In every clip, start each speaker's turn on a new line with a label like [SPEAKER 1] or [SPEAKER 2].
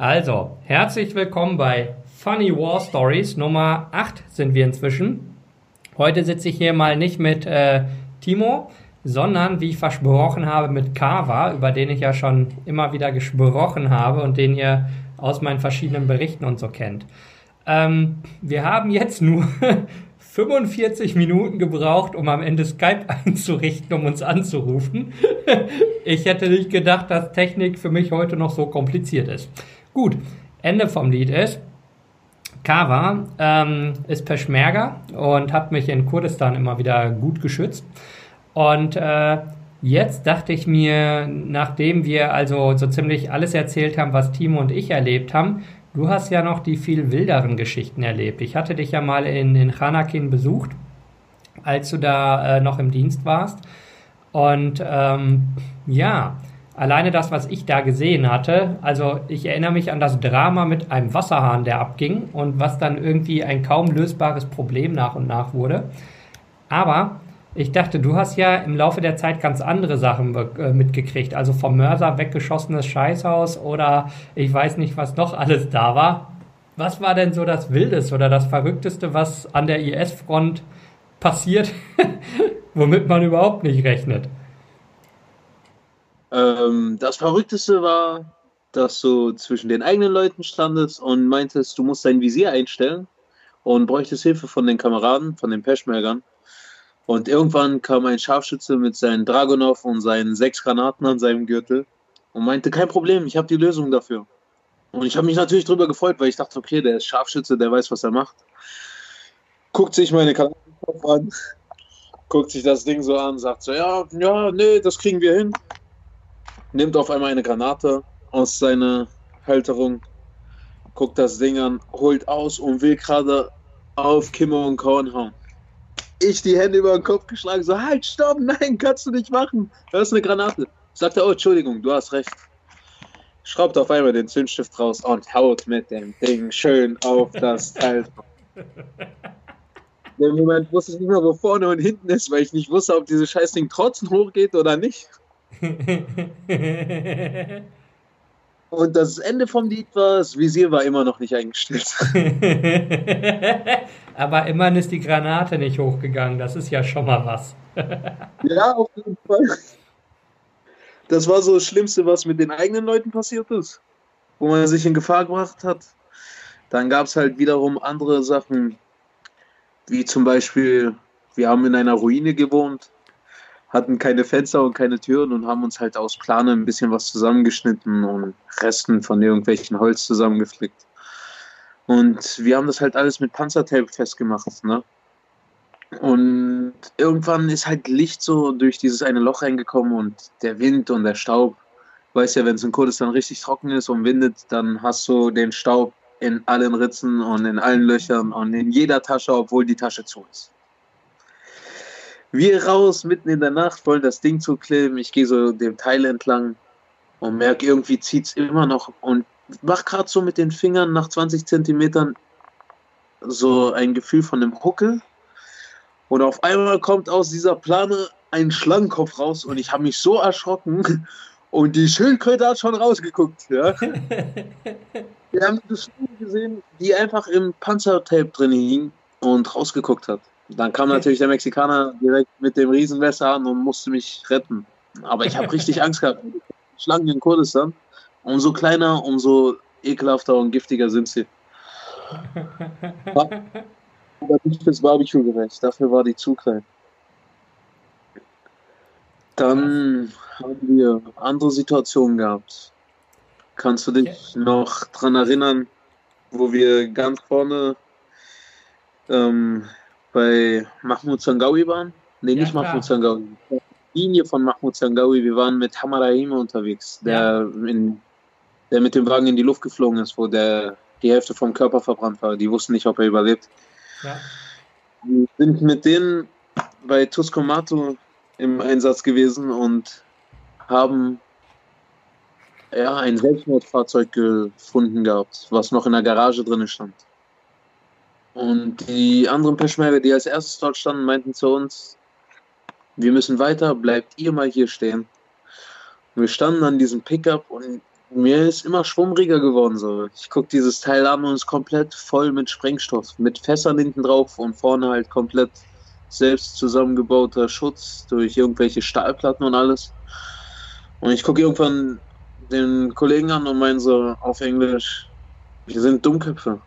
[SPEAKER 1] Also, herzlich willkommen bei Funny War Stories Nummer 8 sind wir inzwischen. Heute sitze ich hier mal nicht mit äh, Timo, sondern wie ich versprochen habe mit Kava, über den ich ja schon immer wieder gesprochen habe und den ihr aus meinen verschiedenen Berichten und so kennt. Ähm, wir haben jetzt nur 45 Minuten gebraucht, um am Ende Skype einzurichten, um uns anzurufen. ich hätte nicht gedacht, dass Technik für mich heute noch so kompliziert ist. Gut, Ende vom Lied ist, Kava ähm, ist Peschmerga und hat mich in Kurdistan immer wieder gut geschützt. Und äh, jetzt dachte ich mir, nachdem wir also so ziemlich alles erzählt haben, was Timo und ich erlebt haben, du hast ja noch die viel wilderen Geschichten erlebt. Ich hatte dich ja mal in, in Chanakin besucht, als du da äh, noch im Dienst warst. Und ähm, ja, Alleine das, was ich da gesehen hatte, also ich erinnere mich an das Drama mit einem Wasserhahn, der abging und was dann irgendwie ein kaum lösbares Problem nach und nach wurde. Aber ich dachte, du hast ja im Laufe der Zeit ganz andere Sachen äh, mitgekriegt. Also vom Mörser weggeschossenes Scheißhaus oder ich weiß nicht, was noch alles da war. Was war denn so das Wildeste oder das Verrückteste, was an der IS-Front passiert, womit man überhaupt nicht rechnet?
[SPEAKER 2] Ähm, das Verrückteste war, dass du zwischen den eigenen Leuten standest und meintest, du musst dein Visier einstellen und bräuchtest Hilfe von den Kameraden, von den Peschmergern. Und irgendwann kam ein Scharfschütze mit seinen Dragonov und seinen sechs Granaten an seinem Gürtel und meinte, kein Problem, ich habe die Lösung dafür. Und ich habe mich natürlich darüber gefreut, weil ich dachte, okay, der ist Scharfschütze, der weiß, was er macht. Guckt sich meine Granaten an, guckt sich das Ding so an, sagt so, ja, ja, nee, das kriegen wir hin nimmt auf einmal eine Granate aus seiner Halterung, guckt das Ding an, holt aus und will gerade auf Kimmer und Korn hauen. Ich die Hände über den Kopf geschlagen, so halt, stopp, nein, kannst du nicht machen. Das ist eine Granate. Sagt er, oh, Entschuldigung, du hast recht. Schraubt auf einmal den Zündstift raus und haut mit dem Ding schön auf das Teil. Im Moment wusste ich nicht mehr, wo vorne und hinten ist, weil ich nicht wusste, ob dieses Scheißding trotzdem hochgeht oder nicht. Und das Ende vom Lied war, das Visier war immer noch nicht eingestellt.
[SPEAKER 1] Aber immerhin ist die Granate nicht hochgegangen. Das ist ja schon mal was.
[SPEAKER 2] ja, auf jeden Fall. Das war so das Schlimmste, was mit den eigenen Leuten passiert ist. Wo man sich in Gefahr gebracht hat. Dann gab es halt wiederum andere Sachen, wie zum Beispiel, wir haben in einer Ruine gewohnt hatten keine Fenster und keine Türen und haben uns halt aus Plane ein bisschen was zusammengeschnitten und Resten von irgendwelchen Holz zusammengeflickt. Und wir haben das halt alles mit Panzertape festgemacht, ne? Und irgendwann ist halt Licht so durch dieses eine Loch reingekommen und der Wind und der Staub. Weißt ja, wenn es in Kurdistan richtig trocken ist und windet, dann hast du den Staub in allen Ritzen und in allen Löchern und in jeder Tasche, obwohl die Tasche zu ist. Wir raus, mitten in der Nacht, wollen das Ding zukleben. Ich gehe so dem Teil entlang und merke, irgendwie zieht es immer noch. Und mach gerade so mit den Fingern nach 20 Zentimetern so ein Gefühl von einem Huckel. Und auf einmal kommt aus dieser Plane ein Schlangenkopf raus und ich habe mich so erschrocken. Und die Schildkröte hat schon rausgeguckt. Ja. Wir haben eine Schlange gesehen, die einfach im Panzertape drin hing und rausgeguckt hat. Dann kam natürlich der Mexikaner direkt mit dem Riesenmesser an und musste mich retten. Aber ich habe richtig Angst gehabt. Schlangen in Kurdistan. Umso kleiner, umso ekelhafter und giftiger sind sie. Aber nicht fürs Barbecue gerecht. Dafür war die zu klein. Dann haben wir andere Situationen gehabt. Kannst du dich noch daran erinnern, wo wir ganz vorne ähm, bei Mahmoud Zangawi waren. Nee, ja, nicht klar. Mahmoud Zangawi. Linie von Mahmoud Zangawi. Wir waren mit Hamarahime unterwegs, der, ja. in, der mit dem Wagen in die Luft geflogen ist, wo der die Hälfte vom Körper verbrannt war. Die wussten nicht, ob er überlebt. Ja. Wir sind mit denen bei Tuscomato im Einsatz gewesen und haben ja, ein Selbstmordfahrzeug gefunden gehabt, was noch in der Garage drin stand. Und die anderen Peschmerga, die als erstes dort standen, meinten zu uns, wir müssen weiter, bleibt ihr mal hier stehen. Und wir standen an diesem Pickup und Mir ist immer schwummriger geworden so. Ich gucke dieses Teil an und es ist komplett voll mit Sprengstoff, mit Fässern hinten drauf und vorne halt komplett selbst zusammengebauter Schutz durch irgendwelche Stahlplatten und alles. Und ich gucke irgendwann den Kollegen an und meine so auf Englisch, wir sind Dummköpfe.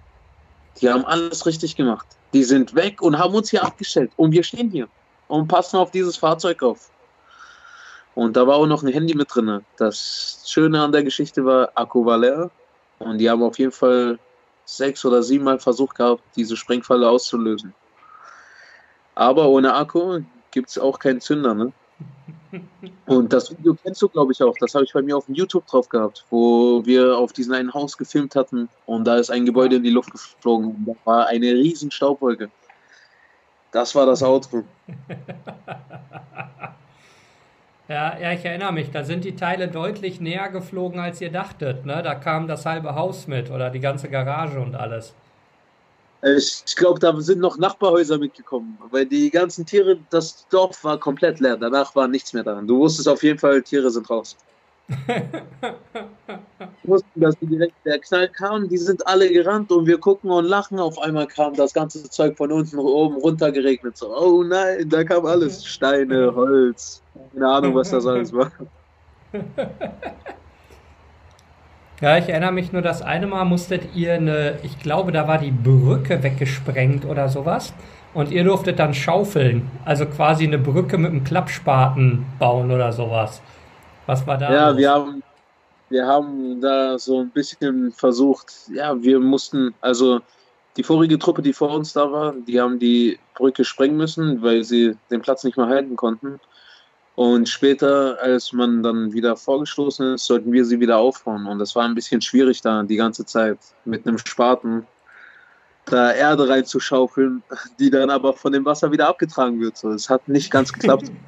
[SPEAKER 2] Die haben alles richtig gemacht. Die sind weg und haben uns hier abgestellt. Und wir stehen hier und passen auf dieses Fahrzeug auf. Und da war auch noch ein Handy mit drin. Das Schöne an der Geschichte war, Akku war leer. Und die haben auf jeden Fall sechs oder sieben Mal versucht gehabt, diese Sprengfalle auszulösen. Aber ohne Akku gibt es auch keinen Zünder. Ne? Und das Video kennst du, glaube ich, auch. Das habe ich bei mir auf dem YouTube drauf gehabt, wo wir auf diesem einen Haus gefilmt hatten und da ist ein Gebäude in die Luft geflogen. Da war eine riesen Staubwolke. Das war das Auto.
[SPEAKER 1] Ja, ja, ich erinnere mich, da sind die Teile deutlich näher geflogen, als ihr dachtet. Ne? Da kam das halbe Haus mit oder die ganze Garage und alles.
[SPEAKER 2] Ich, glaube, da sind noch Nachbarhäuser mitgekommen, weil die ganzen Tiere, das Dorf war komplett leer. Danach war nichts mehr daran. Du wusstest auf jeden Fall, Tiere sind raus. wussten, dass die direkt der Knall kam, die sind alle gerannt und wir gucken und lachen. Auf einmal kam das ganze Zeug von unten oben runter geregnet. So, oh nein, da kam alles. Steine, Holz, keine Ahnung, was das alles war.
[SPEAKER 1] Ja, ich erinnere mich nur, das eine Mal musstet ihr eine, ich glaube, da war die Brücke weggesprengt oder sowas. Und ihr durftet dann schaufeln. Also quasi eine Brücke mit einem Klappspaten bauen oder sowas. Was war da?
[SPEAKER 2] Ja, wir haben, wir haben da so ein bisschen versucht, ja, wir mussten, also die vorige Truppe, die vor uns da war, die haben die Brücke sprengen müssen, weil sie den Platz nicht mehr halten konnten. Und später, als man dann wieder vorgestoßen ist, sollten wir sie wieder aufbauen. Und das war ein bisschen schwierig da die ganze Zeit mit einem Spaten da Erde reinzuschaufeln, die dann aber von dem Wasser wieder abgetragen wird. So, es hat nicht ganz geklappt.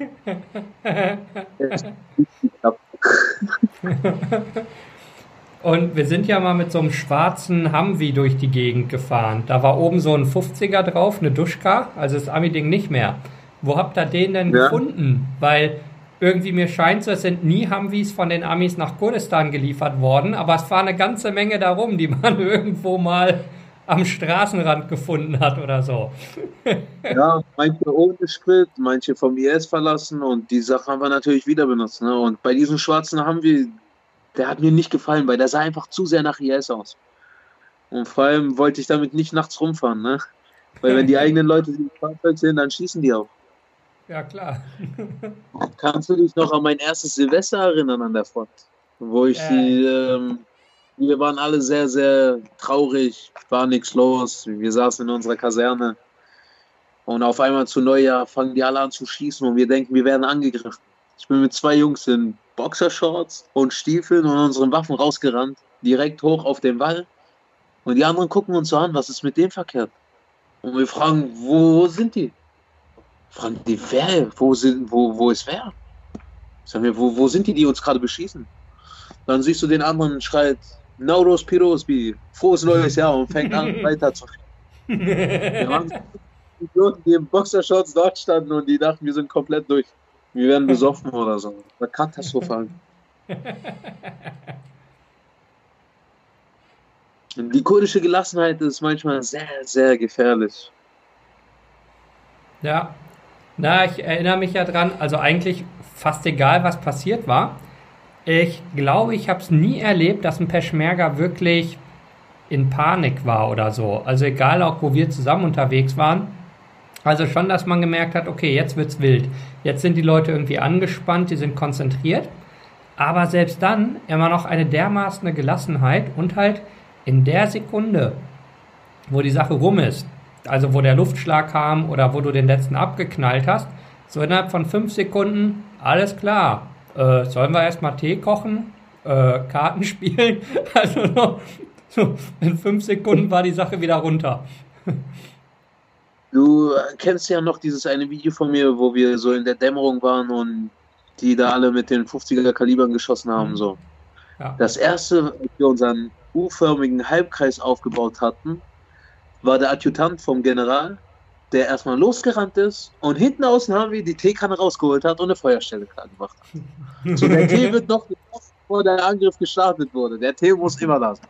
[SPEAKER 1] Und wir sind ja mal mit so einem schwarzen Humvee durch die Gegend gefahren. Da war oben so ein 50er drauf, eine Duschka, also das Ami-Ding nicht mehr. Wo habt ihr den denn ja. gefunden? Weil irgendwie mir scheint so, es sind nie Humvees von den Amis nach Kurdistan geliefert worden, aber es war eine ganze Menge darum, die man irgendwo mal am Straßenrand gefunden hat oder so.
[SPEAKER 2] ja, manche ohne Sprit, manche vom IS verlassen und die Sache haben wir natürlich wieder benutzt. Ne? Und bei diesem schwarzen haben wir, der hat mir nicht gefallen, weil der sah einfach zu sehr nach IS aus. Und vor allem wollte ich damit nicht nachts rumfahren, ne? Weil wenn die eigenen Leute im Fahrzeug sind, dann schießen die auch.
[SPEAKER 1] Ja, klar.
[SPEAKER 2] Kannst du dich noch an mein erstes Silvester erinnern an der Front? Wo ich äh. die, ähm, wir waren alle sehr, sehr traurig, war nichts los. Wir saßen in unserer Kaserne und auf einmal zu Neujahr fangen die alle an zu schießen und wir denken, wir werden angegriffen. Ich bin mit zwei Jungs in Boxershorts und Stiefeln und unseren Waffen rausgerannt, direkt hoch auf den Wall. Und die anderen gucken uns so an, was ist mit dem verkehrt? Und wir fragen, wo sind die? Fragen die, wer? Wo, sind, wo, wo ist wer? Sagen wir, wo, wo sind die, die uns gerade beschießen? Dann siehst du den anderen schreit, Nauros Pirosbi, frohes neues Jahr und fängt an weiter zu Wir waren Idioten, die im Boxershorts dort standen und die dachten, wir sind komplett durch. Wir werden besoffen oder so. Das war katastrophal. Die kurdische Gelassenheit ist manchmal sehr, sehr gefährlich.
[SPEAKER 1] Ja, na, ich erinnere mich ja dran, also eigentlich fast egal, was passiert war. Ich glaube, ich habe es nie erlebt, dass ein Peschmerga wirklich in Panik war oder so. Also egal auch, wo wir zusammen unterwegs waren. Also schon, dass man gemerkt hat, okay, jetzt wird's wild. Jetzt sind die Leute irgendwie angespannt, die sind konzentriert. Aber selbst dann immer noch eine dermaßen Gelassenheit und halt in der Sekunde, wo die Sache rum ist, also wo der Luftschlag kam oder wo du den letzten abgeknallt hast, so innerhalb von fünf Sekunden, alles klar. Äh, sollen wir erstmal Tee kochen? Äh, Karten spielen? Also so, in fünf Sekunden war die Sache wieder runter.
[SPEAKER 2] Du kennst ja noch dieses eine Video von mir, wo wir so in der Dämmerung waren und die da alle mit den 50er Kalibern geschossen haben. So. Ja. Das erste, als wir unseren U-förmigen Halbkreis aufgebaut hatten, war der Adjutant vom General, der erstmal losgerannt ist und hinten außen haben wir die Teekanne rausgeholt hat und eine Feuerstelle klar gemacht hat. So, der Tee wird noch bevor der Angriff gestartet wurde. Der Tee muss immer das.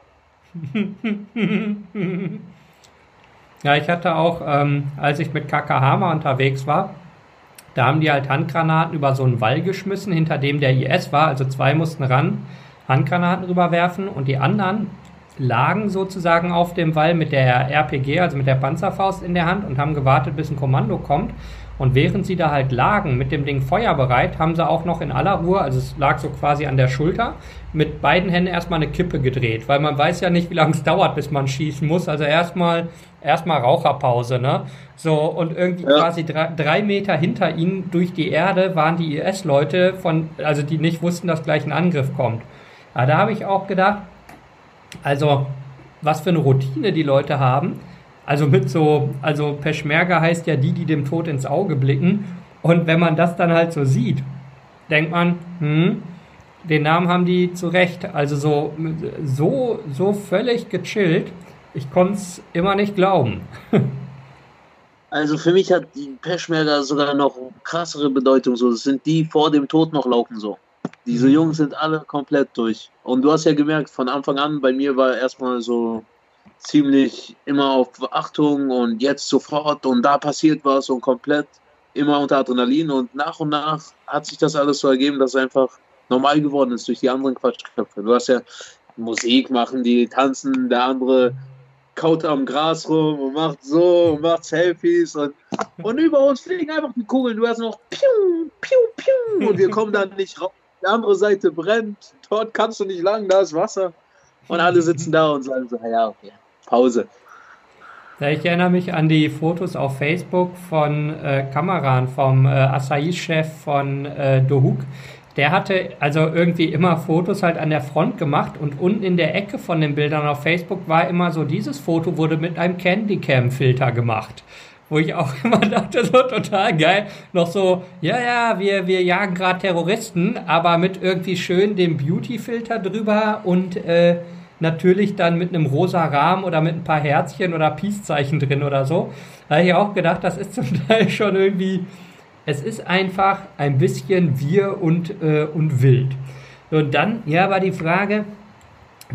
[SPEAKER 1] ja, ich hatte auch, ähm, als ich mit Kakahama unterwegs war, da haben die halt Handgranaten über so einen Wall geschmissen, hinter dem der IS war. Also zwei mussten ran, Handgranaten rüberwerfen und die anderen lagen sozusagen auf dem Wall mit der RPG, also mit der Panzerfaust in der Hand und haben gewartet, bis ein Kommando kommt. Und während sie da halt lagen, mit dem Ding feuerbereit, haben sie auch noch in aller Ruhe, also es lag so quasi an der Schulter, mit beiden Händen erstmal eine Kippe gedreht, weil man weiß ja nicht, wie lange es dauert, bis man schießen muss. Also erstmal erstmal Raucherpause, ne? So, und irgendwie ja. quasi drei, drei, Meter hinter ihnen durch die Erde waren die IS-Leute von, also die nicht wussten, dass gleich ein Angriff kommt. Aber da habe ich auch gedacht, also, was für eine Routine die Leute haben. Also mit so, also Peschmerga heißt ja die, die dem Tod ins Auge blicken. Und wenn man das dann halt so sieht, denkt man, hm, den Namen haben die zu Recht. Also so, so, so völlig gechillt. Ich konnte es immer nicht glauben.
[SPEAKER 2] Also für mich hat die Peschmerga sogar noch krassere Bedeutung. So, das sind die vor dem Tod noch laufen so. Diese mhm. Jungs sind alle komplett durch. Und du hast ja gemerkt, von Anfang an, bei mir war erstmal so ziemlich immer auf Achtung und jetzt sofort und da passiert was und komplett immer unter Adrenalin. Und nach und nach hat sich das alles so ergeben, dass es einfach normal geworden ist durch die anderen Quatschköpfe. Du hast ja Musik machen, die tanzen, der andere kaut am Gras rum und macht so und macht Selfies und, und über uns fliegen einfach die Kugeln. Du hast noch piu, piu, piu und wir kommen dann nicht raus die andere Seite brennt, dort kannst du nicht lang, da ist Wasser. Und alle sitzen da und sagen so, ja, okay, Pause.
[SPEAKER 1] Ja, ich erinnere mich an die Fotos auf Facebook von äh, Kameran, vom äh, Acai-Chef von äh, Dohuk. Der hatte also irgendwie immer Fotos halt an der Front gemacht und unten in der Ecke von den Bildern auf Facebook war immer so, dieses Foto wurde mit einem Candycam-Filter gemacht wo ich auch immer dachte, so total geil, noch so, ja, ja, wir, wir jagen gerade Terroristen, aber mit irgendwie schön dem Beauty-Filter drüber und äh, natürlich dann mit einem rosa Rahmen oder mit ein paar Herzchen oder Peace-Zeichen drin oder so. Da habe ich auch gedacht, das ist zum Teil schon irgendwie, es ist einfach ein bisschen wir und, äh, und wild. Und dann, ja, war die Frage,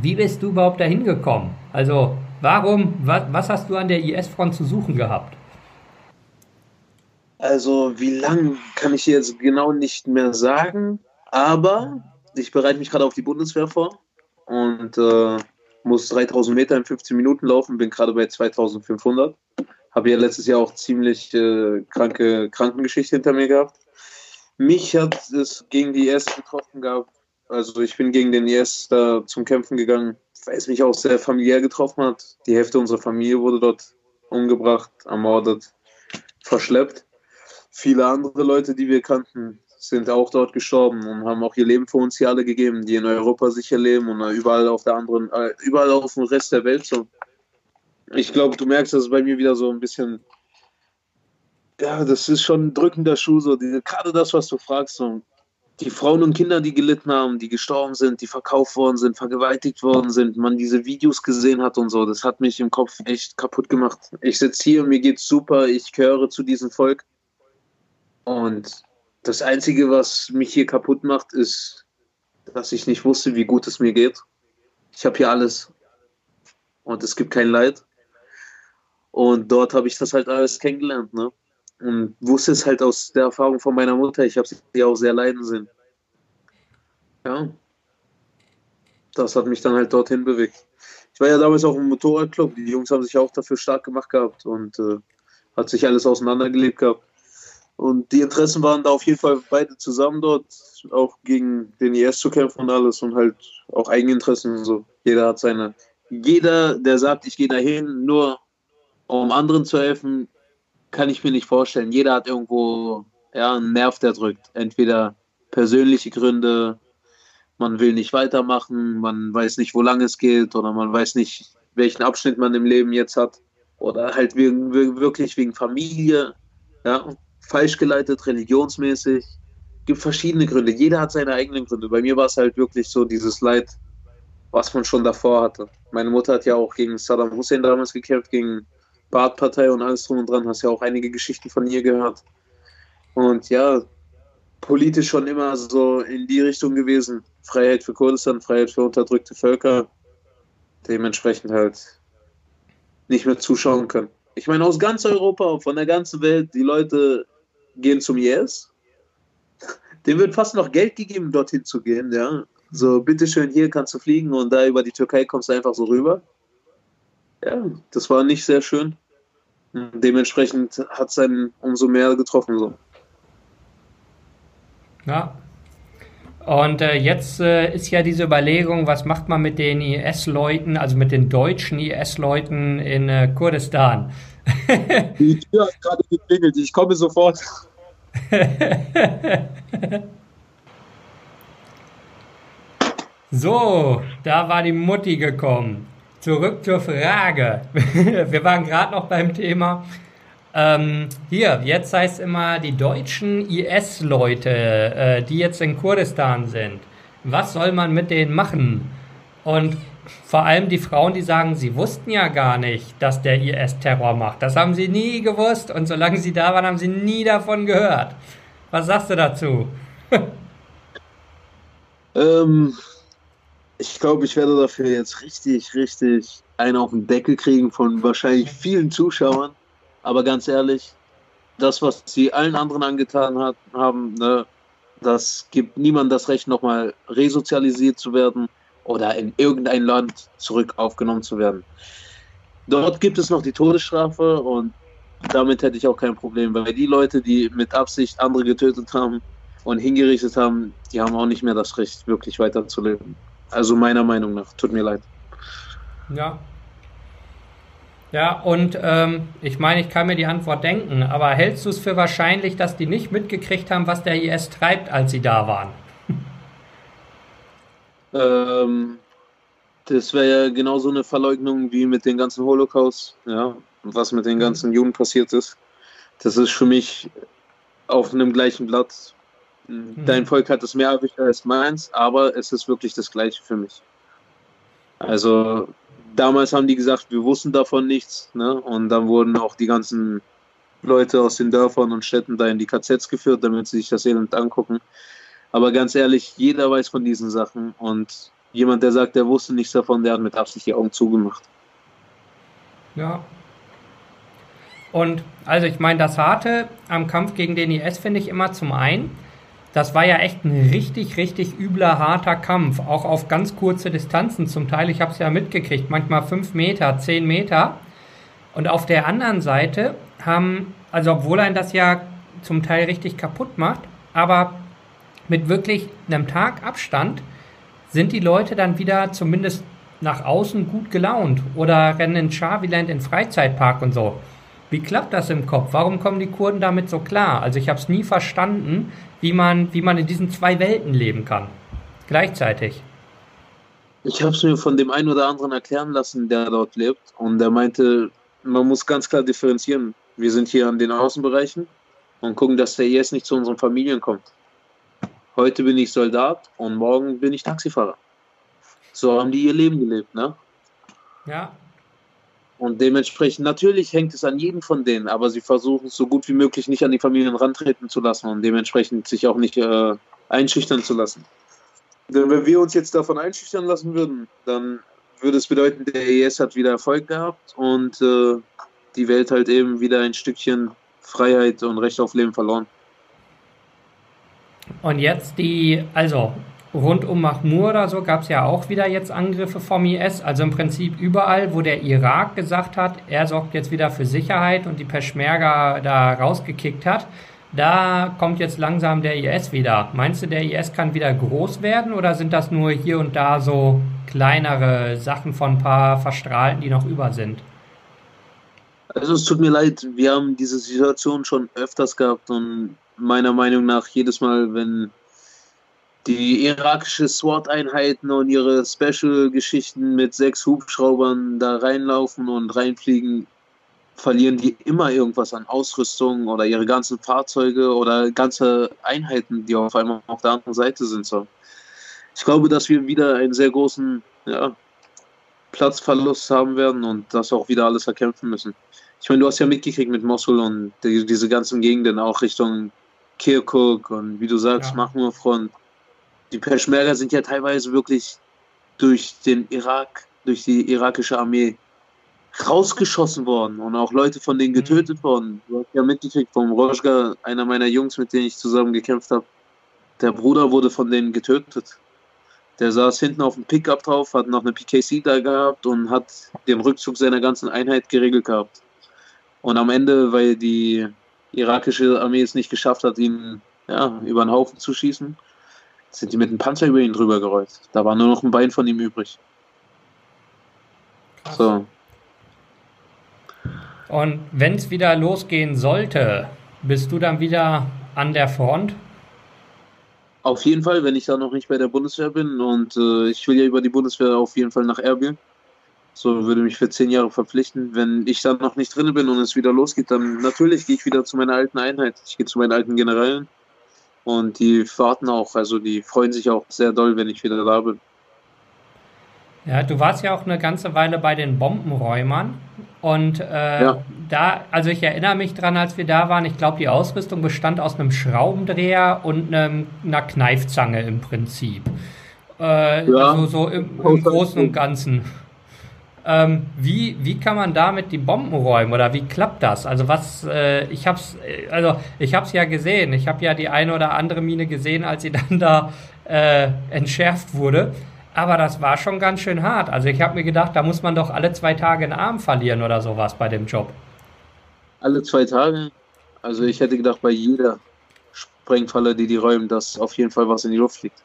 [SPEAKER 1] wie bist du überhaupt dahin gekommen? Also, warum, was, was hast du an der IS-Front zu suchen gehabt?
[SPEAKER 2] Also, wie lang kann ich jetzt genau nicht mehr sagen, aber ich bereite mich gerade auf die Bundeswehr vor und äh, muss 3000 Meter in 15 Minuten laufen, bin gerade bei 2500. Habe ja letztes Jahr auch ziemlich äh, kranke Krankengeschichte hinter mir gehabt. Mich hat es gegen die IS getroffen gehabt. Also ich bin gegen den IS da zum Kämpfen gegangen, weil es mich auch sehr familiär getroffen hat. Die Hälfte unserer Familie wurde dort umgebracht, ermordet, verschleppt viele andere Leute, die wir kannten, sind auch dort gestorben und haben auch ihr Leben für uns hier alle gegeben, die in Europa sicher leben und überall auf der anderen, äh, überall auf dem Rest der Welt so. Ich glaube, du merkst, dass es bei mir wieder so ein bisschen, ja, das ist schon ein drückender Schuh, so die, gerade das, was du fragst, so die Frauen und Kinder, die gelitten haben, die gestorben sind, die verkauft worden sind, vergewaltigt worden sind, man diese Videos gesehen hat und so, das hat mich im Kopf echt kaputt gemacht. Ich sitze hier, mir geht's super, ich gehöre zu diesem Volk und das Einzige, was mich hier kaputt macht, ist, dass ich nicht wusste, wie gut es mir geht. Ich habe hier alles und es gibt kein Leid. Und dort habe ich das halt alles kennengelernt. Ne? Und wusste es halt aus der Erfahrung von meiner Mutter. Ich habe sie auch sehr leiden sehen. Ja. Das hat mich dann halt dorthin bewegt. Ich war ja damals auch im Motorradclub. Die Jungs haben sich auch dafür stark gemacht gehabt und äh, hat sich alles auseinandergelebt gehabt. Und die Interessen waren da auf jeden Fall beide zusammen dort, auch gegen den IS zu kämpfen und alles und halt auch Eigeninteressen und so. Jeder hat seine. Jeder, der sagt, ich gehe dahin, nur um anderen zu helfen, kann ich mir nicht vorstellen. Jeder hat irgendwo ja, einen Nerv, der drückt. Entweder persönliche Gründe, man will nicht weitermachen, man weiß nicht, wo lange es geht oder man weiß nicht, welchen Abschnitt man im Leben jetzt hat. Oder halt wegen, wirklich wegen Familie. Ja, falsch geleitet, religionsmäßig. Gibt verschiedene Gründe. Jeder hat seine eigenen Gründe. Bei mir war es halt wirklich so dieses Leid, was man schon davor hatte. Meine Mutter hat ja auch gegen Saddam Hussein damals gekämpft, gegen Baath-Partei und alles drum und dran. Hast ja auch einige Geschichten von ihr gehört. Und ja, politisch schon immer so in die Richtung gewesen. Freiheit für Kurdistan, Freiheit für unterdrückte Völker, dementsprechend halt nicht mehr zuschauen können. Ich meine, aus ganz Europa, von der ganzen Welt, die Leute gehen zum IS. Dem wird fast noch Geld gegeben, dorthin zu gehen, ja. So, bitteschön, hier kannst du fliegen und da über die Türkei kommst du einfach so rüber. Ja, das war nicht sehr schön. Dementsprechend hat es einen umso mehr getroffen. So.
[SPEAKER 1] Ja. Und äh, jetzt äh, ist ja diese Überlegung, was macht man mit den IS-Leuten, also mit den deutschen IS-Leuten in äh, Kurdistan?
[SPEAKER 2] die Tür hat gerade geklingelt, ich komme sofort.
[SPEAKER 1] so, da war die Mutti gekommen. Zurück zur Frage. Wir waren gerade noch beim Thema. Ähm, hier, jetzt heißt es immer, die deutschen IS-Leute, äh, die jetzt in Kurdistan sind, was soll man mit denen machen? Und vor allem die Frauen, die sagen, sie wussten ja gar nicht, dass der IS Terror macht. Das haben sie nie gewusst und solange sie da waren, haben sie nie davon gehört. Was sagst du dazu?
[SPEAKER 2] ähm, ich glaube, ich werde dafür jetzt richtig, richtig einen auf den Deckel kriegen von wahrscheinlich vielen Zuschauern. Aber ganz ehrlich, das, was sie allen anderen angetan hat, haben, ne, das gibt niemandem das Recht, nochmal resozialisiert zu werden oder in irgendein Land zurück aufgenommen zu werden. Dort gibt es noch die Todesstrafe und damit hätte ich auch kein Problem, weil die Leute, die mit Absicht andere getötet haben und hingerichtet haben, die haben auch nicht mehr das Recht, wirklich weiterzuleben. Also meiner Meinung nach. Tut mir leid.
[SPEAKER 1] Ja. Ja, und ähm, ich meine, ich kann mir die Antwort denken, aber hältst du es für wahrscheinlich, dass die nicht mitgekriegt haben, was der IS treibt, als sie da waren?
[SPEAKER 2] Ähm, das wäre ja genauso eine Verleugnung wie mit den ganzen Holocaust, ja, was mit den mhm. ganzen Juden passiert ist. Das ist für mich auf einem gleichen Blatt Mhm. Dein Volk hat es mehr erwischt als meins, aber es ist wirklich das Gleiche für mich. Also damals haben die gesagt, wir wussten davon nichts, ne? Und dann wurden auch die ganzen Leute aus den Dörfern und Städten da in die KZs geführt, damit sie sich das Elend angucken. Aber ganz ehrlich, jeder weiß von diesen Sachen und jemand, der sagt, der wusste nichts davon, der hat mit Absicht die Augen zugemacht.
[SPEAKER 1] Ja. Und also ich meine, das Harte am Kampf gegen den IS finde ich immer zum einen, das war ja echt ein richtig, richtig übler, harter Kampf, auch auf ganz kurze Distanzen zum Teil. Ich habe es ja mitgekriegt, manchmal fünf Meter, zehn Meter. Und auf der anderen Seite haben, also obwohl ein das ja zum Teil richtig kaputt macht, aber mit wirklich einem Tag Abstand sind die Leute dann wieder zumindest nach außen gut gelaunt oder rennen in Charviland in Freizeitpark und so. Wie klappt das im Kopf? Warum kommen die Kurden damit so klar? Also ich habe es nie verstanden, wie man, wie man in diesen zwei Welten leben kann. Gleichzeitig.
[SPEAKER 2] Ich habe es mir von dem einen oder anderen erklären lassen, der dort lebt. Und der meinte, man muss ganz klar differenzieren. Wir sind hier an den Außenbereichen und gucken, dass der IS nicht zu unseren Familien kommt. Heute bin ich Soldat und morgen bin ich Taxifahrer. So haben die ihr Leben gelebt, ne?
[SPEAKER 1] Ja,
[SPEAKER 2] und dementsprechend, natürlich hängt es an jedem von denen, aber sie versuchen es so gut wie möglich nicht an die Familien rantreten zu lassen und dementsprechend sich auch nicht äh, einschüchtern zu lassen. Denn wenn wir uns jetzt davon einschüchtern lassen würden, dann würde es bedeuten, der ES hat wieder Erfolg gehabt und äh, die Welt halt eben wieder ein Stückchen Freiheit und Recht auf Leben verloren.
[SPEAKER 1] Und jetzt die, also rund um Mahmur oder so gab es ja auch wieder jetzt Angriffe vom IS. Also im Prinzip überall, wo der Irak gesagt hat, er sorgt jetzt wieder für Sicherheit und die Peschmerga da rausgekickt hat, da kommt jetzt langsam der IS wieder. Meinst du, der IS kann wieder groß werden oder sind das nur hier und da so kleinere Sachen von ein paar Verstrahlten, die noch über sind?
[SPEAKER 2] Also es tut mir leid, wir haben diese Situation schon öfters gehabt und meiner Meinung nach jedes Mal, wenn die irakische SWAT-Einheiten und ihre Special-Geschichten mit sechs Hubschraubern da reinlaufen und reinfliegen, verlieren die immer irgendwas an Ausrüstung oder ihre ganzen Fahrzeuge oder ganze Einheiten, die auf einmal auf der anderen Seite sind. So. Ich glaube, dass wir wieder einen sehr großen ja, Platzverlust haben werden und das auch wieder alles erkämpfen müssen. Ich meine, du hast ja mitgekriegt mit Mosul und die, diese ganzen Gegenden auch Richtung Kirkuk und wie du sagst, ja. Mahmur-Front die Peschmerga sind ja teilweise wirklich durch den Irak, durch die irakische Armee rausgeschossen worden und auch Leute von denen getötet mhm. worden. Du hast ja mitgekriegt vom Rojga, einer meiner Jungs, mit denen ich zusammen gekämpft habe. Der Bruder wurde von denen getötet. Der saß hinten auf dem Pickup drauf, hat noch eine PKC da gehabt und hat den Rückzug seiner ganzen Einheit geregelt gehabt. Und am Ende, weil die irakische Armee es nicht geschafft hat, ihn ja, über den Haufen zu schießen, sind die mit dem Panzer über ihn drüber gerollt. Da war nur noch ein Bein von ihm übrig.
[SPEAKER 1] So. Und wenn es wieder losgehen sollte, bist du dann wieder an der Front?
[SPEAKER 2] Auf jeden Fall, wenn ich da noch nicht bei der Bundeswehr bin und äh, ich will ja über die Bundeswehr auf jeden Fall nach Erbil. So würde mich für zehn Jahre verpflichten. Wenn ich dann noch nicht drin bin und es wieder losgeht, dann natürlich gehe ich wieder zu meiner alten Einheit. Ich gehe zu meinen alten Generälen und die warten auch, also die freuen sich auch sehr doll, wenn ich wieder da bin.
[SPEAKER 1] Ja, du warst ja auch eine ganze Weile bei den Bombenräumern. Und äh, ja. da, also ich erinnere mich dran, als wir da waren, ich glaube, die Ausrüstung bestand aus einem Schraubendreher und einem, einer Kneifzange im Prinzip. Äh, ja. So, so im, im Großen und Ganzen. Ähm, wie, wie kann man damit die Bomben räumen oder wie klappt das? Also was, äh, ich hab's, äh, also ich hab's ja gesehen. Ich habe ja die eine oder andere Mine gesehen, als sie dann da äh, entschärft wurde. Aber das war schon ganz schön hart. Also ich habe mir gedacht, da muss man doch alle zwei Tage einen Arm verlieren oder sowas bei dem Job.
[SPEAKER 2] Alle zwei Tage? Also ich hätte gedacht, bei jeder Sprengfalle, die die räumen, dass auf jeden Fall was in die Luft fliegt.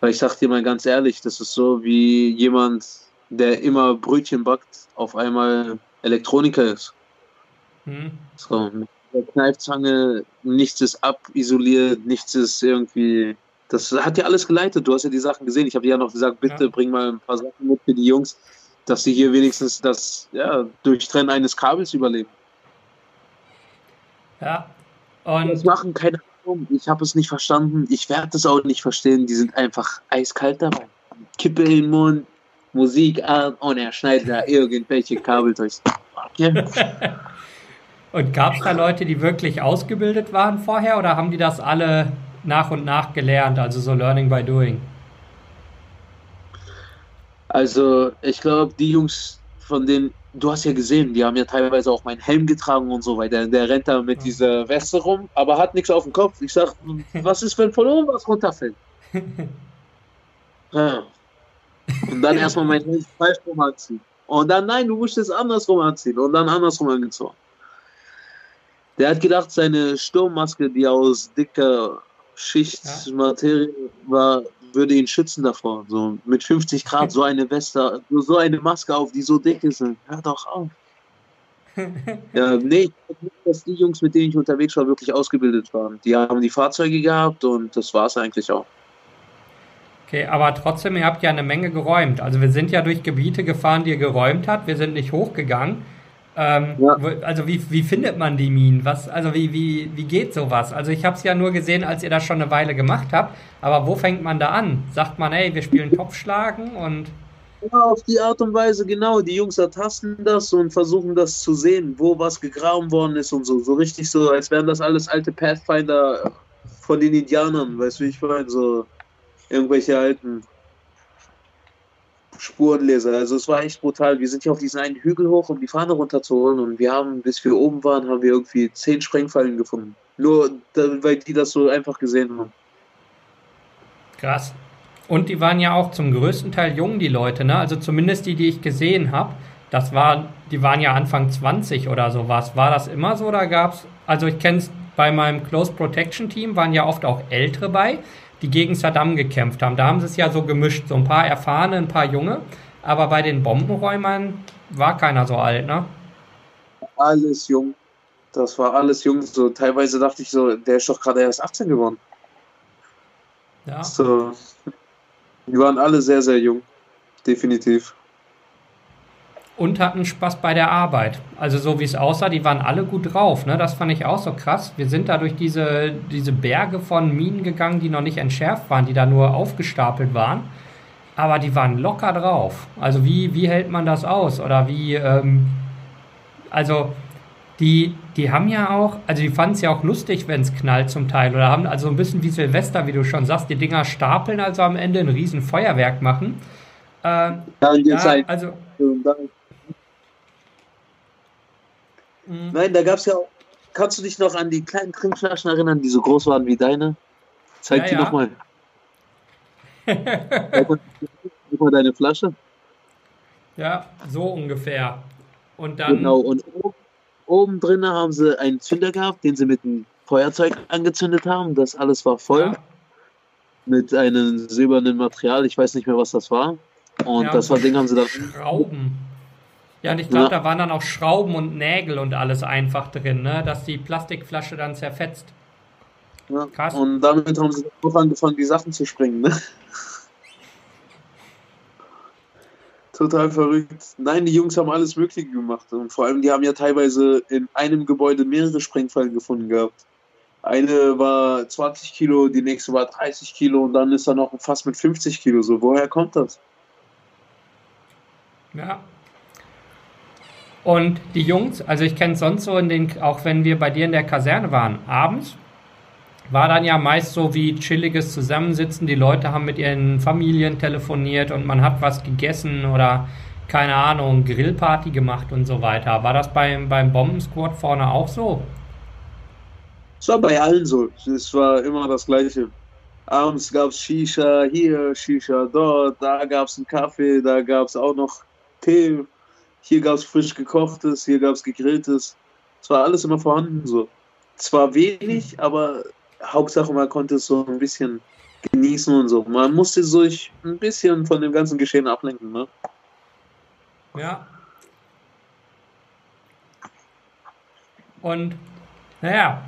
[SPEAKER 2] Weil ich sag dir mal ganz ehrlich, das ist so wie jemand, der immer Brötchen backt, auf einmal Elektroniker ist. Hm. So, mit der Kneifzange, nichts ist abisoliert, nichts ist irgendwie das hat ja alles geleitet. Du hast ja die Sachen gesehen. Ich habe ja noch gesagt, bitte ja. bring mal ein paar Sachen mit für die Jungs, dass sie hier wenigstens das ja, Durchtrennen eines Kabels überleben.
[SPEAKER 1] Ja.
[SPEAKER 2] Und das machen keine Ahnung. Ich habe es nicht verstanden. Ich werde es auch nicht verstehen. Die sind einfach eiskalt dabei. Kippe den Mund, Musik an und er schneidet da irgendwelche Kabel durch. Okay.
[SPEAKER 1] und gab es da Leute, die wirklich ausgebildet waren vorher oder haben die das alle nach und nach gelernt, also so Learning by Doing?
[SPEAKER 2] Also ich glaube, die Jungs, von denen, du hast ja gesehen, die haben ja teilweise auch meinen Helm getragen und so weiter. Der rennt da mit dieser Weste rum, aber hat nichts auf dem Kopf. Ich sag, was ist, wenn von oben was runterfällt? ja. Und dann erstmal mein Helm falsch rum anziehen. Und dann, nein, du musst es andersrum anziehen und dann andersrum angezogen. Der hat gedacht, seine Sturmmaske, die aus dicker Schichtsmaterie ja. war, würde ihn schützen davor. So mit 50 Grad so eine Weste, so eine Maske auf, die so dick ist. Hör doch auf. ja, nee, dass die Jungs, mit denen ich unterwegs war, wirklich ausgebildet waren. Die haben die Fahrzeuge gehabt und das war es eigentlich auch.
[SPEAKER 1] Okay, aber trotzdem, ihr habt ja eine Menge geräumt. Also wir sind ja durch Gebiete gefahren, die ihr geräumt habt. Wir sind nicht hochgegangen. Ähm, ja. Also wie, wie findet man die Minen? Was, also wie, wie, wie geht sowas? Also ich habe es ja nur gesehen, als ihr das schon eine Weile gemacht habt. Aber wo fängt man da an? Sagt man, ey, wir spielen Topfschlagen und...
[SPEAKER 2] Ja, auf die Art und Weise, genau. Die Jungs ertasten das und versuchen das zu sehen, wo was gegraben worden ist und so. So richtig so, als wären das alles alte Pathfinder von den Indianern, weißt du, wie ich meine? So irgendwelche alten Spurenleser. Also es war echt brutal. Wir sind hier auf diesen einen Hügel hoch, um die Fahne runterzuholen und wir haben, bis wir oben waren, haben wir irgendwie zehn Sprengfallen gefunden. Nur weil die das so einfach gesehen haben.
[SPEAKER 1] Krass. Und die waren ja auch zum größten Teil jung, die Leute, ne? Also zumindest die, die ich gesehen habe. Das war, die waren ja Anfang 20 oder sowas. War das immer so oder gab's? Also ich kenne es bei meinem Close Protection Team waren ja oft auch Ältere bei die gegen Saddam gekämpft haben. Da haben sie es ja so gemischt, so ein paar erfahrene, ein paar junge. Aber bei den Bombenräumern war keiner so alt, ne?
[SPEAKER 2] Alles jung. Das war alles jung. So teilweise dachte ich so, der ist doch gerade erst 18 geworden. Ja. So. Die waren alle sehr, sehr jung. Definitiv
[SPEAKER 1] und hatten Spaß bei der Arbeit. Also so wie es aussah, die waren alle gut drauf. Ne? Das fand ich auch so krass. Wir sind da durch diese, diese Berge von Minen gegangen, die noch nicht entschärft waren, die da nur aufgestapelt waren. Aber die waren locker drauf. Also wie, wie hält man das aus? Oder wie, ähm, also die, die haben ja auch, also die fanden es ja auch lustig, wenn es knallt zum Teil. Oder haben also ein bisschen wie Silvester, wie du schon sagst, die Dinger stapeln, also am Ende ein riesen Feuerwerk machen. Äh, ja,
[SPEAKER 2] ja, also. Nein, da gab es ja auch. Kannst du dich noch an die kleinen Trinkflaschen erinnern, die so groß waren wie deine? Zeig ja, die ja. nochmal. Guck mal deine Flasche.
[SPEAKER 1] Ja, so ungefähr. Und dann.
[SPEAKER 2] Genau, und oben, oben drin haben sie einen Zünder gehabt, den sie mit einem Feuerzeug angezündet haben. Das alles war voll. Ja. Mit einem silbernen Material. Ich weiß nicht mehr, was das war. Und ja, das war Ding haben sie dann.
[SPEAKER 1] Schrauben. Ja, und ich glaube, ja. da waren dann auch Schrauben und Nägel und alles einfach drin, ne? dass die Plastikflasche dann zerfetzt.
[SPEAKER 2] Ja. Krass. Und damit haben sie auch angefangen, die Sachen zu springen. Ne? Total verrückt. Nein, die Jungs haben alles Mögliche gemacht. Und vor allem, die haben ja teilweise in einem Gebäude mehrere Sprengfallen gefunden gehabt. Eine war 20 Kilo, die nächste war 30 Kilo und dann ist da noch fast mit 50 Kilo. So, woher kommt das?
[SPEAKER 1] Ja. Und die Jungs, also ich kenne es sonst so in den, auch wenn wir bei dir in der Kaserne waren, abends war dann ja meist so wie chilliges Zusammensitzen. Die Leute haben mit ihren Familien telefoniert und man hat was gegessen oder keine Ahnung, Grillparty gemacht und so weiter. War das beim, beim Bombensquad vorne auch so?
[SPEAKER 2] Es war bei allen so. Es war immer das Gleiche. Abends gab es Shisha hier, Shisha dort, da gab es einen Kaffee, da gab es auch noch Tee. Hier gab es frisch gekochtes, hier gab es gegrilltes. Es war alles immer vorhanden so. Zwar wenig, aber Hauptsache man konnte es so ein bisschen genießen und so. Man musste sich ein bisschen von dem ganzen Geschehen ablenken, ne?
[SPEAKER 1] Ja. Und naja,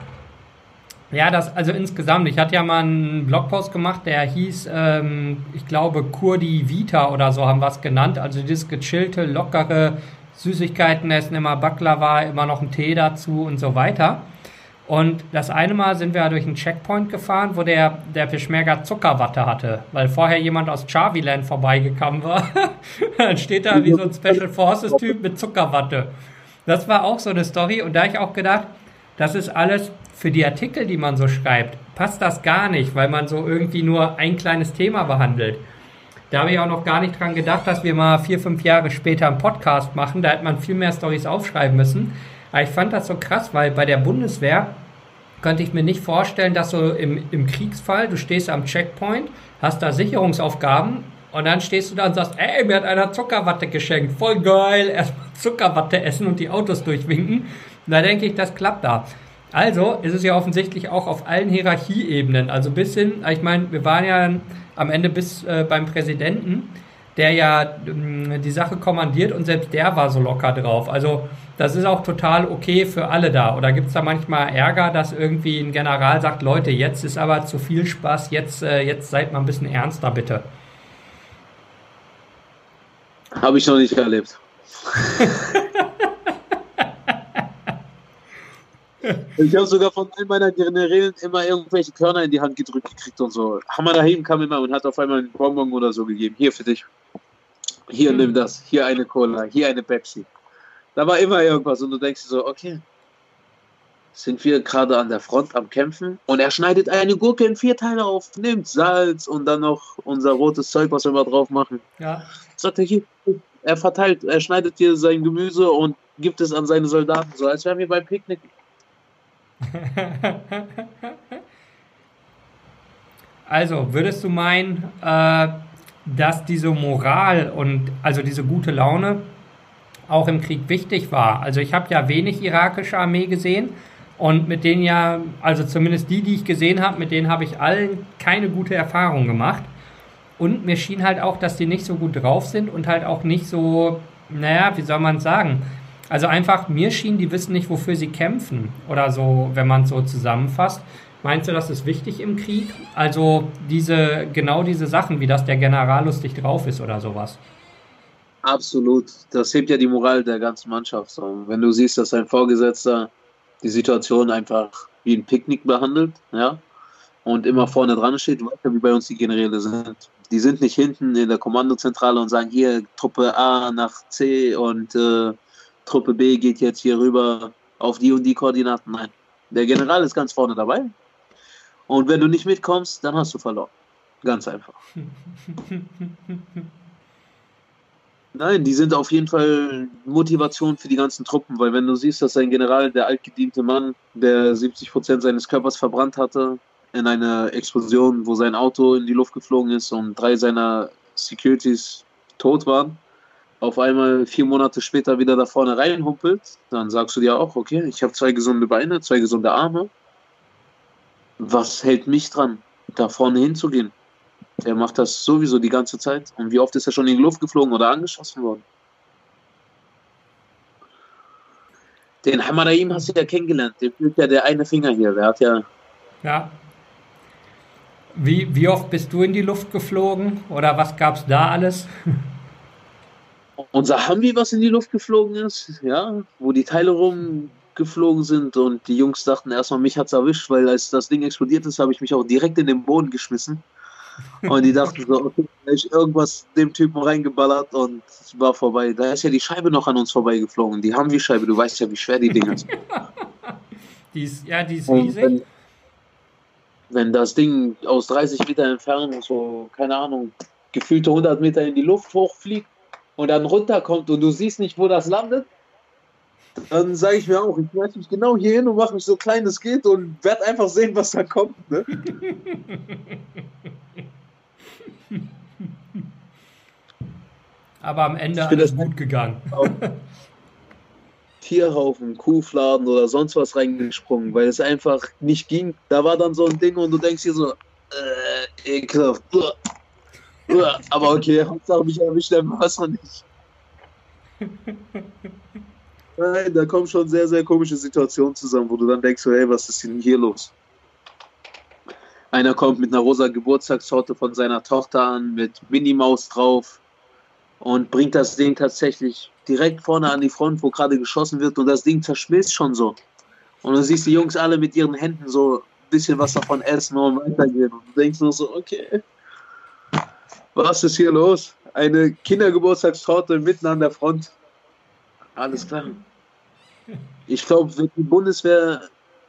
[SPEAKER 1] ja, das, also insgesamt, ich hatte ja mal einen Blogpost gemacht, der hieß, ähm, ich glaube, Kurdi Vita oder so haben wir es genannt. Also dieses gechillte, lockere Süßigkeiten essen, immer Baklava, immer noch ein Tee dazu und so weiter. Und das eine Mal sind wir durch einen Checkpoint gefahren, wo der, der Peschmerga Zuckerwatte hatte, weil vorher jemand aus Charviland vorbeigekommen war. Dann steht da wie so ein Special Forces Typ mit Zuckerwatte. Das war auch so eine Story und da habe ich auch gedacht, das ist alles für die Artikel, die man so schreibt, passt das gar nicht, weil man so irgendwie nur ein kleines Thema behandelt. Da habe ich auch noch gar nicht dran gedacht, dass wir mal vier, fünf Jahre später einen Podcast machen. Da hätte man viel mehr Stories aufschreiben müssen. Aber ich fand das so krass, weil bei der Bundeswehr könnte ich mir nicht vorstellen, dass so im, im Kriegsfall, du stehst am Checkpoint, hast da Sicherungsaufgaben und dann stehst du da und sagst, ey, mir hat einer Zuckerwatte geschenkt, voll geil, erstmal Zuckerwatte essen und die Autos durchwinken. Da denke ich, das klappt da. Also ist es ja offensichtlich auch auf allen Hierarchieebenen, also bis hin, ich meine, wir waren ja am Ende bis äh, beim Präsidenten, der ja ähm, die Sache kommandiert und selbst der war so locker drauf. Also das ist auch total okay für alle da. Oder gibt es da manchmal Ärger, dass irgendwie ein General sagt, Leute, jetzt ist aber zu viel Spaß, jetzt, äh, jetzt seid mal ein bisschen ernster, bitte.
[SPEAKER 2] Habe ich noch nicht erlebt. ich habe sogar von einem meiner Generälen immer irgendwelche Körner in die Hand gedrückt gekriegt und so. Hammer daheim kam immer und hat auf einmal einen Bonbon oder so gegeben. Hier für dich. Hier, mhm. nimm das. Hier eine Cola. Hier eine Pepsi. Da war immer irgendwas und du denkst dir so, okay, sind wir gerade an der Front am Kämpfen und er schneidet eine Gurke in vier Teile auf, nimmt Salz und dann noch unser rotes Zeug, was wir mal drauf machen.
[SPEAKER 1] Ja.
[SPEAKER 2] Sagt er hier, er verteilt, er schneidet hier sein Gemüse und gibt es an seine Soldaten, so als wären wir beim Picknick.
[SPEAKER 1] also, würdest du meinen, äh, dass diese Moral und also diese gute Laune auch im Krieg wichtig war. Also ich habe ja wenig irakische Armee gesehen und mit denen ja, also zumindest die, die ich gesehen habe, mit denen habe ich allen keine gute Erfahrung gemacht. Und mir schien halt auch, dass die nicht so gut drauf sind und halt auch nicht so, naja, wie soll man sagen? Also einfach, mir schien, die wissen nicht, wofür sie kämpfen. Oder so, wenn man es so zusammenfasst. Meinst du, das ist wichtig im Krieg? Also diese, genau diese Sachen, wie das der General lustig drauf ist oder sowas.
[SPEAKER 2] Absolut. Das hebt ja die Moral der ganzen Mannschaft. So. Wenn du siehst, dass ein Vorgesetzter die Situation einfach wie ein Picknick behandelt, ja, und immer vorne dran steht, wie bei uns die Generäle sind. Die sind nicht hinten in der Kommandozentrale und sagen, hier, Truppe A nach C und äh, Truppe B geht jetzt hier rüber auf die und die Koordinaten. Nein. Der General ist ganz vorne dabei. Und wenn du nicht mitkommst, dann hast du verloren. Ganz einfach. Nein, die sind auf jeden Fall Motivation für die ganzen Truppen, weil wenn du siehst, dass ein General, der altgediente Mann, der 70 Prozent seines Körpers verbrannt hatte, in einer Explosion, wo sein Auto in die Luft geflogen ist und drei seiner Securities tot waren, auf einmal vier Monate später wieder da vorne reinhumpelt, dann sagst du dir auch, okay, ich habe zwei gesunde Beine, zwei gesunde Arme. Was hält mich dran, da vorne hinzugehen? Der macht das sowieso die ganze Zeit. Und wie oft ist er schon in die Luft geflogen oder angeschossen worden? Den Hamadaim hast du ja kennengelernt. Den fühlt ja der eine Finger hier. Der hat ja.
[SPEAKER 1] Ja. Wie, wie oft bist du in die Luft geflogen? Oder was gab es da alles?
[SPEAKER 2] Unser Hambi, was in die Luft geflogen ist, ja, wo die Teile rumgeflogen sind und die Jungs dachten erstmal, mich hat es erwischt, weil als das Ding explodiert ist, habe ich mich auch direkt in den Boden geschmissen. Und die dachten so, okay, ich irgendwas dem Typen reingeballert und es war vorbei. Da ist ja die Scheibe noch an uns vorbeigeflogen. Die haben wir Scheibe, du weißt ja, wie schwer die Dinger sind.
[SPEAKER 1] die ist, ja, die ist riesig. Wenn,
[SPEAKER 2] wenn, das Ding aus 30 Meter Entfernung so, keine Ahnung, gefühlte 100 Meter in die Luft hochfliegt und dann runterkommt und du siehst nicht, wo das landet, dann sage ich mir auch, ich schmeiß mich genau hier hin und mache mich so klein es geht und werde einfach sehen, was da kommt. Ne?
[SPEAKER 1] Aber am Ende alles gut gegangen.
[SPEAKER 2] Tierhaufen, Kuhfladen oder sonst was reingesprungen, weil es einfach nicht ging. Da war dann so ein Ding und du denkst dir so, äh, ekelhaft. Aber okay, Hauptsache mich erwischt der Wasser nicht. Nein, da kommen schon sehr, sehr komische Situationen zusammen, wo du dann denkst, hey, was ist denn hier los? Einer kommt mit einer rosa Geburtstagstorte von seiner Tochter an, mit Minnie Maus drauf und bringt das Ding tatsächlich direkt vorne an die Front, wo gerade geschossen wird und das Ding zerschmilzt schon so. Und du siehst die Jungs alle mit ihren Händen so ein bisschen was davon essen und weitergehen. Und du denkst nur so, okay, was ist hier los? Eine Kindergeburtstagstorte mitten an der Front. Alles klar. Ich glaube, wenn die Bundeswehr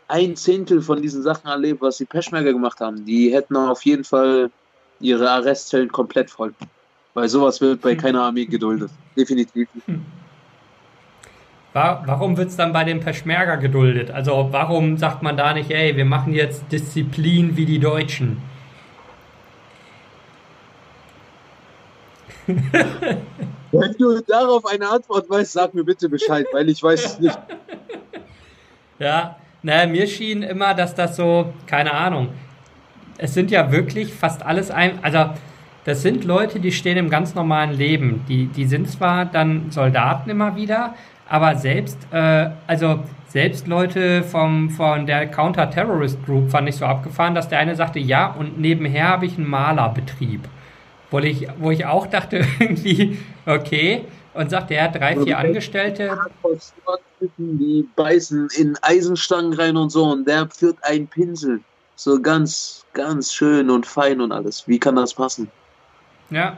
[SPEAKER 2] ein Zehntel von diesen Sachen erlebt, was die Peschmerger gemacht haben, die hätten auf jeden Fall ihre Arrestzellen komplett voll. Weil sowas wird bei keiner Armee geduldet. Definitiv.
[SPEAKER 1] Warum wird es dann bei den Peschmerga geduldet? Also warum sagt man da nicht, ey, wir machen jetzt Disziplin wie die Deutschen?
[SPEAKER 2] Wenn du darauf eine Antwort weißt, sag mir bitte Bescheid, weil ich weiß es nicht.
[SPEAKER 1] Ja, naja, mir schien immer, dass das so, keine Ahnung, es sind ja wirklich fast alles ein, also das sind Leute, die stehen im ganz normalen Leben. Die, die sind zwar dann Soldaten immer wieder, aber selbst, äh, also selbst Leute vom, von der Counter-Terrorist Group fand ich so abgefahren, dass der eine sagte, ja, und nebenher habe ich einen Malerbetrieb. Wo ich, wo ich auch dachte, irgendwie, okay, und sagt, er hat drei, vier Angestellte.
[SPEAKER 2] Die beißen in Eisenstangen rein und so und der führt einen Pinsel. So ganz, ganz schön und fein und alles. Wie kann das passen?
[SPEAKER 1] Ja,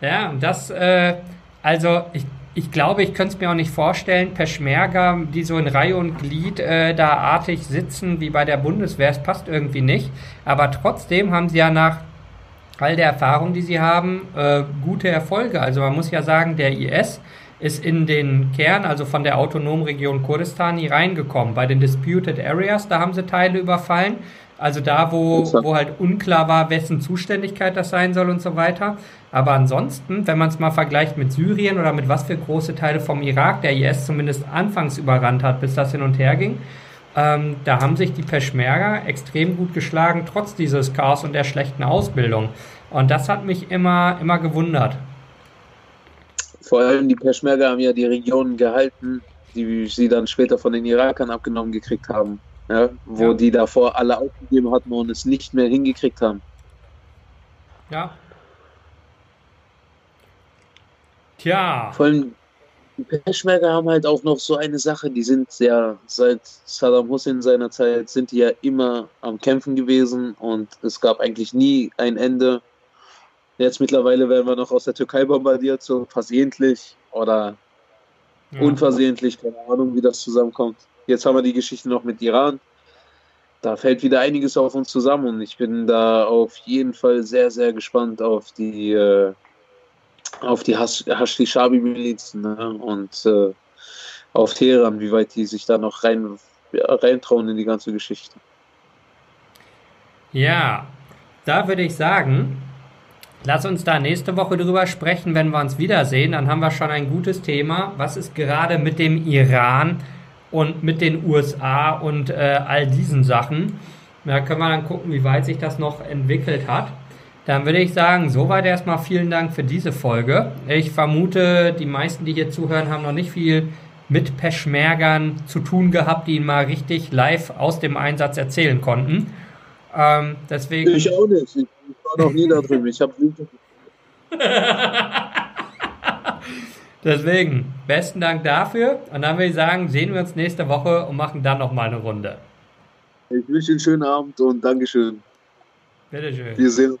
[SPEAKER 1] ja, das, äh, also ich, ich glaube, ich könnte es mir auch nicht vorstellen, Peschmerga, die so in Reihe und Glied äh, da artig sitzen wie bei der Bundeswehr, es passt irgendwie nicht. Aber trotzdem haben sie ja nach all der Erfahrung, die sie haben, äh, gute Erfolge. Also man muss ja sagen, der IS ist in den Kern, also von der autonomen Region Kurdistan, nie reingekommen. Bei den Disputed Areas, da haben sie Teile überfallen. Also da, wo, wo halt unklar war, wessen Zuständigkeit das sein soll und so weiter. Aber ansonsten, wenn man es mal vergleicht mit Syrien oder mit was für große Teile vom Irak der IS zumindest anfangs überrannt hat, bis das hin und her ging, ähm, da haben sich die Peschmerga extrem gut geschlagen, trotz dieses Chaos und der schlechten Ausbildung. Und das hat mich immer, immer gewundert.
[SPEAKER 2] Vor allem die Peschmerga haben ja die Regionen gehalten, die sie dann später von den Irakern abgenommen gekriegt haben. Ja, wo ja. die davor alle aufgegeben hatten und es nicht mehr hingekriegt haben.
[SPEAKER 1] Ja. Tja.
[SPEAKER 2] Vor allem die Peschmerga haben halt auch noch so eine Sache, die sind ja seit Saddam Hussein seiner Zeit sind die ja immer am Kämpfen gewesen und es gab eigentlich nie ein Ende. Jetzt mittlerweile werden wir noch aus der Türkei bombardiert, so versehentlich oder ja. unversehentlich, keine Ahnung, wie das zusammenkommt. Jetzt haben wir die Geschichte noch mit Iran. Da fällt wieder einiges auf uns zusammen und ich bin da auf jeden Fall sehr, sehr gespannt auf die, äh, auf die Hashti-Shabi-Milizen ne? und äh, auf Teheran, wie weit die sich da noch rein, ja, reintrauen in die ganze Geschichte.
[SPEAKER 1] Ja, da würde ich sagen, lass uns da nächste Woche drüber sprechen, wenn wir uns wiedersehen. Dann haben wir schon ein gutes Thema. Was ist gerade mit dem Iran und mit den USA und äh, all diesen Sachen? Da können wir dann gucken, wie weit sich das noch entwickelt hat. Dann würde ich sagen, soweit erstmal vielen Dank für diese Folge. Ich vermute, die meisten, die hier zuhören, haben noch nicht viel mit Peschmergern zu tun gehabt, die ihn mal richtig live aus dem Einsatz erzählen konnten. Ähm, deswegen.
[SPEAKER 2] Ich auch nicht. Ich war noch nie da drüben. Ich habe
[SPEAKER 1] Deswegen, besten Dank dafür. Und dann würde ich sagen, sehen wir uns nächste Woche und machen dann nochmal eine Runde.
[SPEAKER 2] Ich wünsche einen schönen Abend und Dankeschön.
[SPEAKER 1] Bitteschön.
[SPEAKER 2] Wir sehen uns.